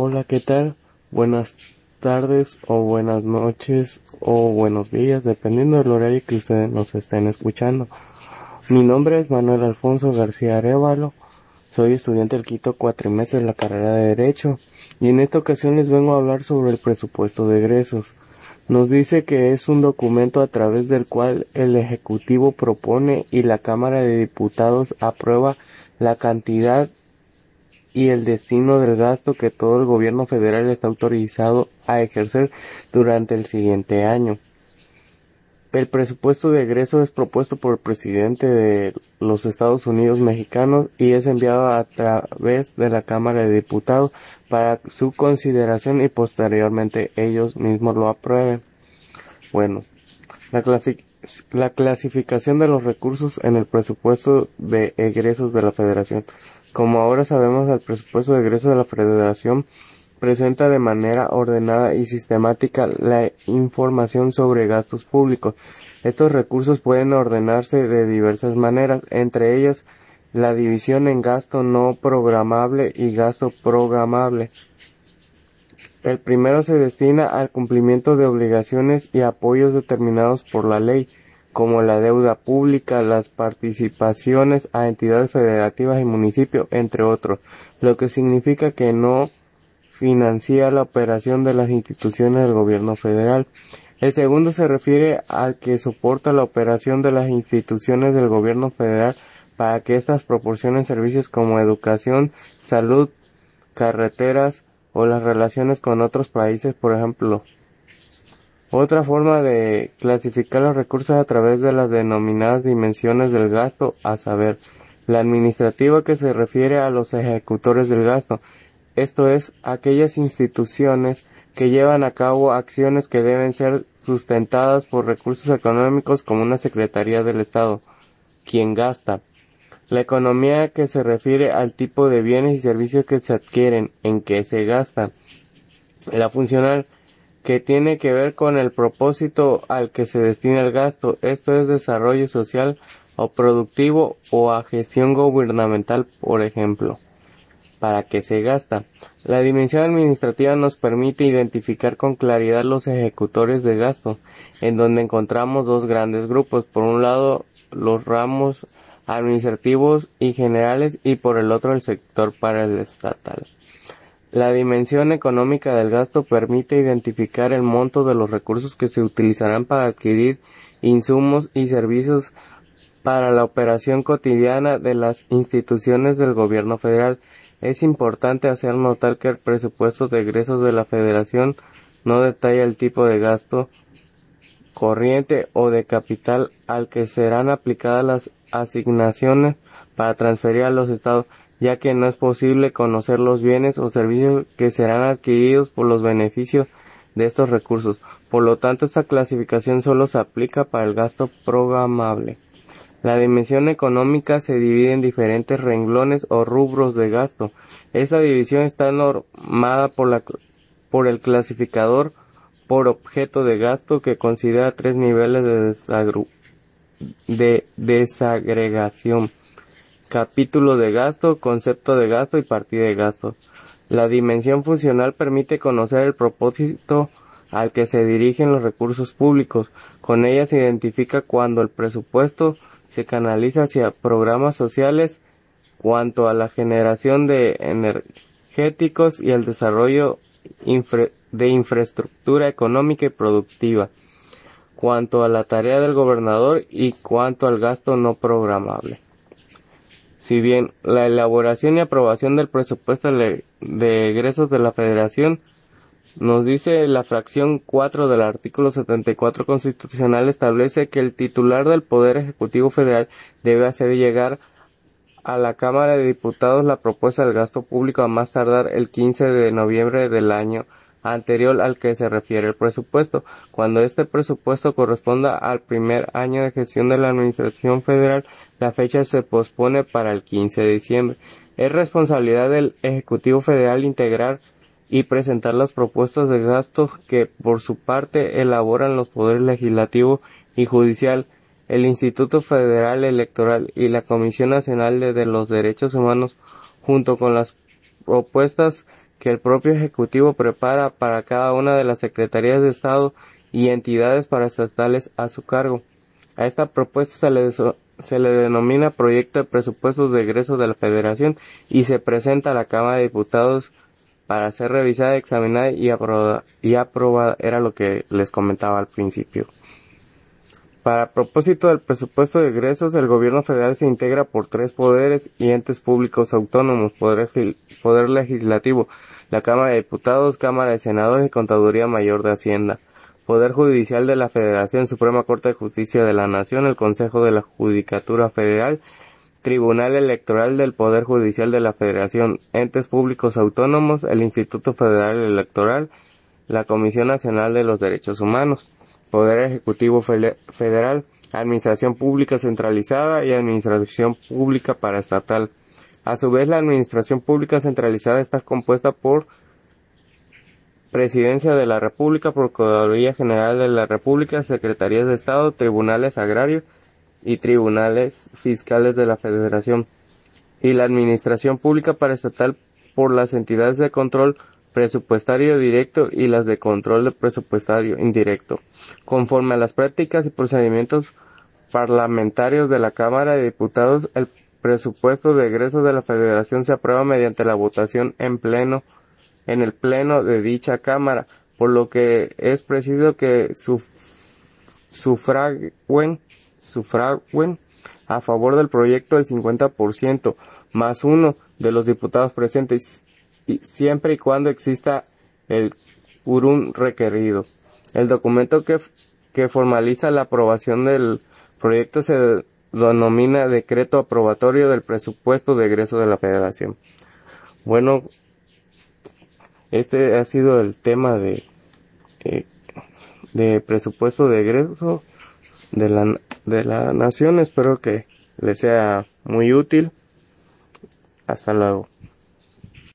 Hola, ¿qué tal? Buenas tardes o buenas noches o buenos días, dependiendo del horario que ustedes nos estén escuchando. Mi nombre es Manuel Alfonso García Arevalo, soy estudiante del quinto cuatrimestre de la carrera de Derecho y en esta ocasión les vengo a hablar sobre el presupuesto de egresos. Nos dice que es un documento a través del cual el Ejecutivo propone y la Cámara de Diputados aprueba la cantidad y el destino del gasto que todo el gobierno federal está autorizado a ejercer durante el siguiente año. El presupuesto de egreso es propuesto por el presidente de los Estados Unidos mexicanos y es enviado a través de la Cámara de Diputados para su consideración y posteriormente ellos mismos lo aprueben. Bueno, la, la clasificación de los recursos en el presupuesto de egresos de la Federación. Como ahora sabemos, el presupuesto de egreso de la Federación presenta de manera ordenada y sistemática la información sobre gastos públicos. Estos recursos pueden ordenarse de diversas maneras, entre ellas la división en gasto no programable y gasto programable. El primero se destina al cumplimiento de obligaciones y apoyos determinados por la ley, como la deuda pública, las participaciones a entidades federativas y municipios, entre otros, lo que significa que no financia la operación de las instituciones del gobierno federal. El segundo se refiere al que soporta la operación de las instituciones del gobierno federal para que éstas proporcionen servicios como educación, salud, carreteras o las relaciones con otros países, por ejemplo, otra forma de clasificar los recursos a través de las denominadas dimensiones del gasto, a saber, la administrativa que se refiere a los ejecutores del gasto, esto es, aquellas instituciones que llevan a cabo acciones que deben ser sustentadas por recursos económicos como una Secretaría del Estado, quien gasta. La economía que se refiere al tipo de bienes y servicios que se adquieren, en que se gasta. La funcional que tiene que ver con el propósito al que se destina el gasto, esto es desarrollo social o productivo o a gestión gubernamental, por ejemplo. ¿Para qué se gasta? La dimensión administrativa nos permite identificar con claridad los ejecutores de gastos, en donde encontramos dos grandes grupos. Por un lado, los ramos administrativos y generales y por el otro el sector para el estatal. La dimensión económica del gasto permite identificar el monto de los recursos que se utilizarán para adquirir insumos y servicios para la operación cotidiana de las instituciones del gobierno federal. Es importante hacer notar que el presupuesto de egresos de la federación no detalla el tipo de gasto corriente o de capital al que serán aplicadas las asignaciones para transferir a los estados ya que no es posible conocer los bienes o servicios que serán adquiridos por los beneficios de estos recursos. Por lo tanto, esta clasificación solo se aplica para el gasto programable. La dimensión económica se divide en diferentes renglones o rubros de gasto. Esta división está normada por, el clasificador por objeto de gasto que considera tres niveles de desagregación capítulo de gasto, concepto de gasto y partida de gasto. La dimensión funcional permite conocer el propósito al que se dirigen los recursos públicos. Con ella se identifica cuando el presupuesto se canaliza hacia programas sociales, cuanto a la generación de energéticos y el desarrollo de infraestructura económica y productiva, cuanto a la tarea del gobernador y cuanto al gasto no programable. Si bien la elaboración y aprobación del presupuesto de egresos de la Federación nos dice la fracción 4 del artículo 74 constitucional establece que el titular del Poder Ejecutivo Federal debe hacer llegar a la Cámara de Diputados la propuesta del gasto público a más tardar el 15 de noviembre del año anterior al que se refiere el presupuesto, cuando este presupuesto corresponda al primer año de gestión de la Administración Federal la fecha se pospone para el 15 de diciembre. Es responsabilidad del Ejecutivo Federal integrar y presentar las propuestas de gastos que por su parte elaboran los poderes legislativo y judicial, el Instituto Federal Electoral y la Comisión Nacional de, los Derechos Humanos junto con las propuestas que el propio Ejecutivo prepara para cada una de las Secretarías de Estado y entidades paraestatales a su cargo. A esta propuesta se le, se le denomina Proyecto de Presupuestos de Egreso de la Federación y se presenta a la Cámara de Diputados para ser revisada, examinada y aprobada, y aprobada. Era lo que les comentaba al principio. Para propósito del presupuesto de egresos, el gobierno federal se integra por tres poderes y entes públicos autónomos, poder, poder legislativo, la Cámara de Diputados, Cámara de Senadores y Contaduría Mayor de Hacienda. Poder Judicial de la Federación, Suprema Corte de Justicia de la Nación, el Consejo de la Judicatura Federal, Tribunal Electoral del Poder Judicial de la Federación, entes públicos autónomos, el Instituto Federal Electoral, la Comisión Nacional de los Derechos Humanos, Poder Ejecutivo Federal, Administración Pública Centralizada y Administración Pública Paraestatal. A su vez, la Administración Pública Centralizada está compuesta por Presidencia de la República, Procuraduría General de la República, Secretarías de Estado, Tribunales Agrarios y Tribunales Fiscales de la Federación, y la Administración Pública Paraestatal por las entidades de control presupuestario directo y las de control de presupuestario indirecto, conforme a las prácticas y procedimientos parlamentarios de la Cámara de Diputados, el presupuesto de egreso de la Federación se aprueba mediante la votación en pleno en el pleno de dicha Cámara, por lo que es preciso que sufraguen, sufraguen a favor del proyecto el 50% más uno de los diputados presentes y siempre y cuando exista el quórum requerido. El documento que, que formaliza la aprobación del proyecto se denomina decreto aprobatorio del presupuesto de egreso de la Federación. Bueno, este ha sido el tema de, eh, de presupuesto de egreso de la, de la nación. Espero que les sea muy útil. Hasta luego.